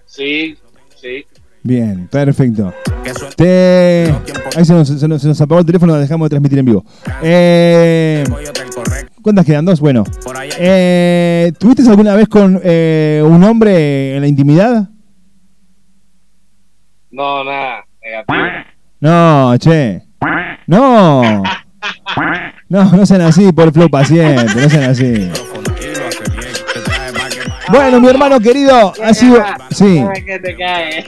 sí, sí. Bien, perfecto. Te... Ahí se nos, se nos- se nos apagó el teléfono, dejamos de transmitir en vivo. Eh... ¿Cuántas quedan? ¿Dos? Bueno. Eh, ¿Tuviste alguna vez con eh, un hombre en la intimidad? No, nada, negativo. No, che. No. No, no sean así, por flow paciente, no sean así. Bueno, mi hermano querido, ha sido... Sí. Te cae.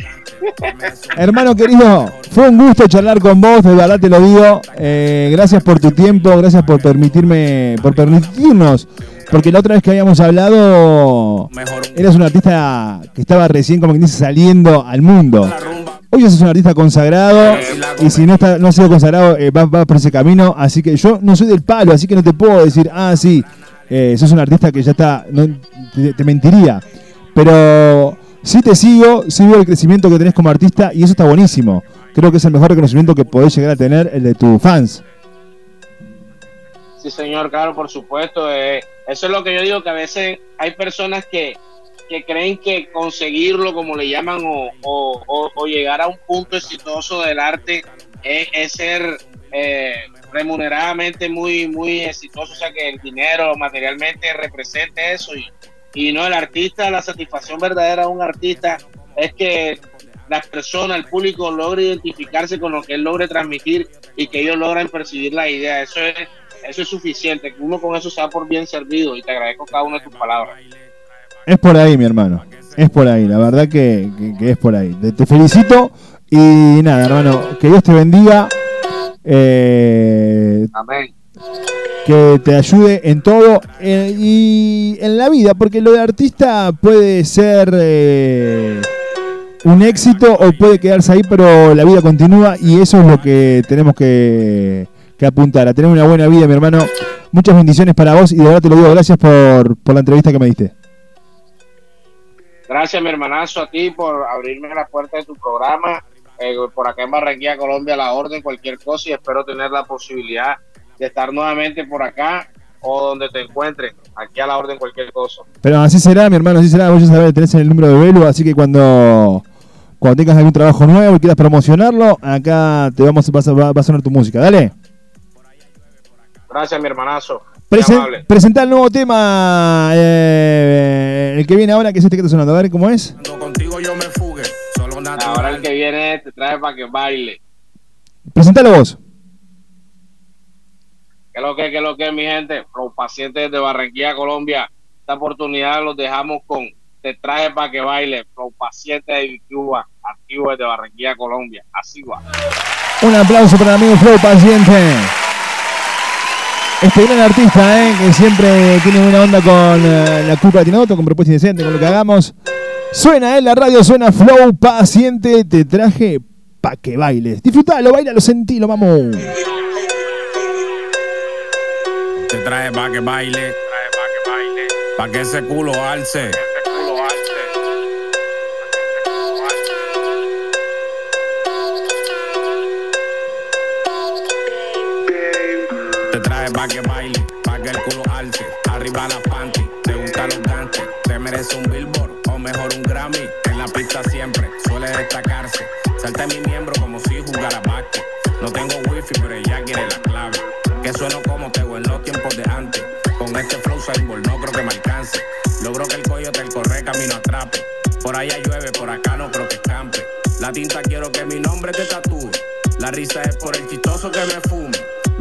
Hermano querido, fue un gusto charlar con vos, de verdad te lo digo. Eh, gracias por tu tiempo, gracias por permitirme, por permitirnos, porque la otra vez que habíamos hablado, eras un artista que estaba recién como que dice saliendo al mundo. Hoy sos un artista consagrado y si no está, no ha sido consagrado eh, va, va por ese camino, así que yo no soy del palo, así que no te puedo decir, ah sí, eh, sos un artista que ya está, no, te, te mentiría, pero sí te sigo, sí veo el crecimiento que tenés como artista y eso está buenísimo. Creo que es el mejor reconocimiento que podés llegar a tener el de tus fans. Sí, señor, claro, por supuesto. eh, eso es lo que yo digo, que a veces hay personas que, que creen que conseguirlo, como le llaman, o, o- llegar a un punto exitoso del arte es, ser eh, remuneradamente muy, muy exitoso, o sea, que el dinero materialmente represente eso. Y, y no, el artista, la satisfacción verdadera de un artista es que las personas, el público logre identificarse con lo que él logre transmitir y que ellos logran percibir la idea. Eso es, eso es suficiente, uno con eso da por bien servido y te agradezco cada una de tus palabras. Es por ahí, mi hermano. Es por ahí, la verdad que, que- que es por ahí. Te, felicito y nada, hermano, que Dios te bendiga. eh, Amén. que te ayude en todo eh, y en la vida, porque lo de artista puede ser eh, un éxito o puede quedarse ahí, pero la vida continúa y eso es lo que tenemos que, que apuntar, a tener una buena vida, mi hermano. Muchas bendiciones para vos y de verdad te lo digo, gracias por, por la entrevista que me diste. Gracias, mi hermanazo, a ti por abrirme la puerta de tu programa. eh, por acá en Barranquilla, Colombia, a la orden, cualquier cosa, y espero tener la posibilidad de estar nuevamente por acá o donde te encuentres, aquí a la orden, cualquier cosa. Pero así será, mi hermano, así será. Vos ya sabés, tenés el número de Velo, así que cuando, cuando tengas algún trabajo nuevo y quieras promocionarlo, acá te vamos vas a, va va a sonar tu música. Dale. Gracias, mi hermanazo. Presen- amable. presentá el nuevo tema, eh, el que viene ahora, que es este que está sonando. A ver cómo es. Ahora el que viene te trae para que baile. Presentalo vos. ¿Qué es lo que, qué es lo que, mi gente? Los pacientes de Barranquilla, Colombia, esta oportunidad los dejamos con Te traje para que baile. Los pacientes de Cuba, activos desde Barranquilla, Colombia. Así va. Un aplauso para el amigo Flow Paciente. Este gran artista, eh, que siempre tiene buena onda con eh, la culpa de Tinoto, con propuesta indecente, con lo que hagamos. Suena en la radio, suena Flow Paciente. Te traje pa' que bailes. Disfrutalo, bailalo, sentilo, vamos. Te trae pa' que baile. Pa' que ese culo alce. Pa' que baile, pa' que el culo alce. Arriba la panty, te gustan los gantes. Te merece un billboard o mejor un Grammy. En la pista siempre suele destacarse. Salta mi miembro como si jugara básquet. No tengo wifi, pero ella quiere la clave. Que sueno como tengo en los tiempos de antes. Con este flow cyborg no creo que me alcance. Logro que el coyote el corre camino atrape. Por allá llueve, por acá no creo que escampe. La tinta quiero que mi nombre te tatúe. La risa es por el chistoso que me fume.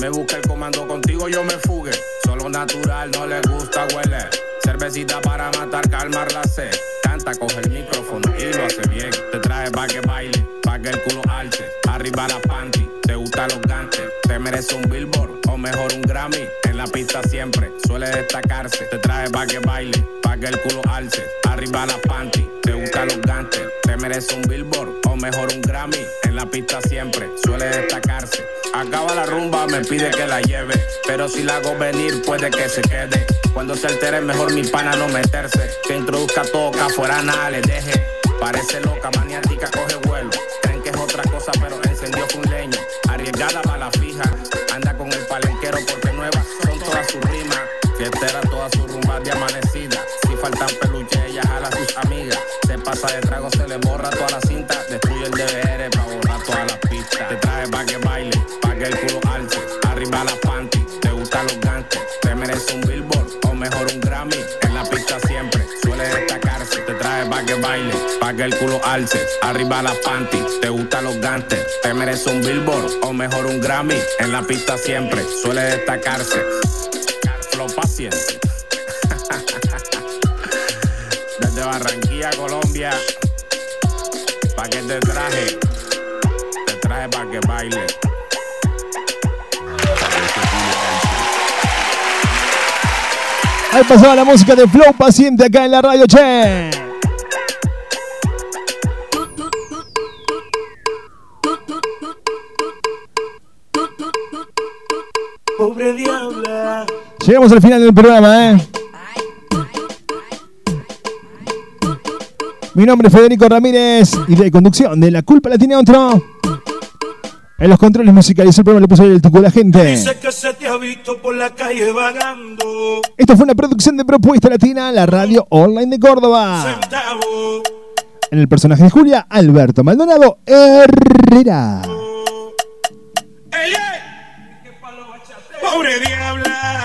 Me busca el comando contigo, yo me fugue. Solo natural, no le gusta huele. Cervecita para matar, calmar la sed. Canta, coge el micrófono y lo hace bien. Te trae pa' que baile, pa' que el culo alce. Arriba la panty, te gustan los gantes. Te merece un billboard o mejor un Grammy. En la pista siempre suele destacarse. Te trae pa' que baile, pa' que el culo alce. Arriba la panty, te gustan los gantes. Te merece un billboard o mejor un Grammy. En la pista siempre suele destacarse. Acaba la rumba, me pide que la lleve. Pero si la hago venir, puede que se quede. Cuando se altere, mejor mi pana no meterse. Que introduzca todo, que afuera nada le deje. Parece loca, maniática, coge vuelo. Creen que es otra cosa, pero encendió con leño. Arriesgada para la fija. Anda con el palenquero porque nuevas son todas sus rimas. Fiestera todas sus rumbas de amanecida. Si faltan peluches, ella jala a sus amigas. Se pasa de trago, se le borra toda la cinta. Baile, pa' que el culo alce. Arriba la panty, te gustan los gantes. Te merece un billboard o mejor un Grammy. En la pista siempre suele destacarse. Flow paciente. <laughs> Desde Barranquilla, Colombia. Pa' que te traje. Te traje pa' que baile. Ahí pasaba la música de Flow Paciente acá en la radio, che. Pobre diabla. Llegamos al final del programa, ¿eh? Mi nombre es Federico Ramírez y de conducción de La Culpa la tiene otro. En los controles musicales el programa le puso el tuco a la gente. Dice que se te ha visto por la calle vagando. Esto fue una producción de Propuesta Latina, la radio online de Córdoba. Centavo. En el personaje de Julia, Alberto Maldonado Herrera. Pobre diabla.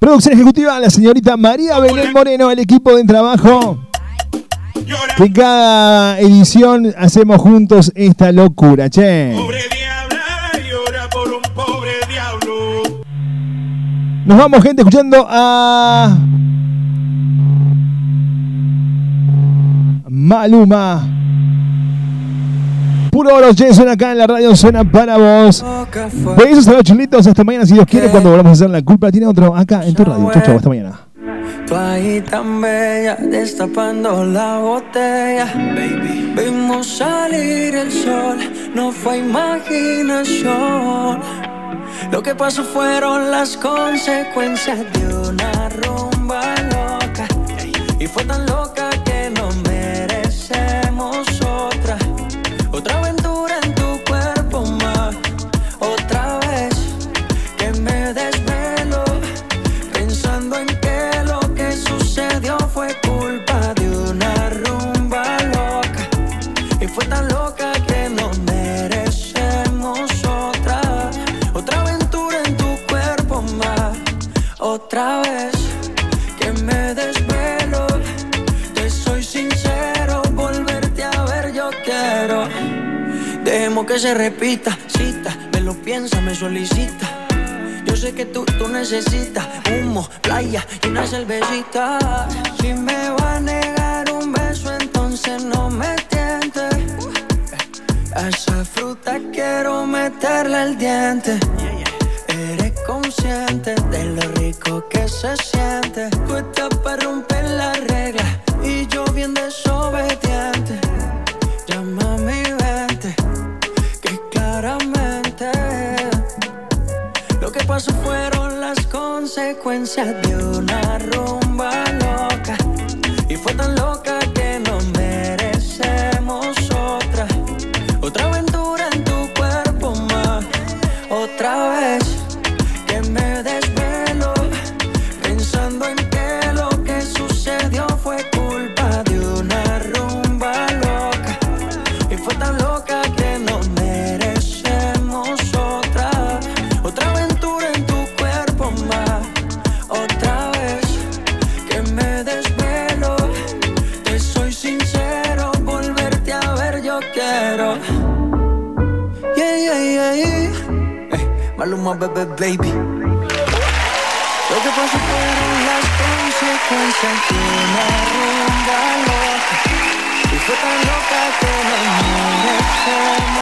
Producción ejecutiva, la señorita María Belén Moreno, el equipo de trabajo. Que cada edición hacemos juntos esta locura, che. Pobre diabla llora por un pobre diablo. Nos vamos, gente, escuchando a. Maluma. Puro oro, suena acá en la radio, suena para vos. Besos a los chulitos, hasta mañana si Dios quiere, cuando volvamos a hacer la culpa tiene otro acá en tu radio. Chau, chau, hasta mañana. Tú ahí tan bella, destapando la botella. Baby. Vimos salir el sol, no fue imaginación. Lo que pasó fueron las consecuencias de una rumba loca. Y fue tan loca se repita, cita, me lo piensa, me solicita. Yo sé que tú, tú necesitas humo, playa y una cervecita. Si me va a negar un beso, entonces no me tiente. Esa fruta quiero meterle el diente. Eres consciente de lo rico que se siente. Tú estás para romper la regla y yo bien paso fueron las consecuencias de una rumba loca. Y fue tan loca que my baby baby. Lo que pasó fueron las consecuencias de una loca. Y fue tan loca que no me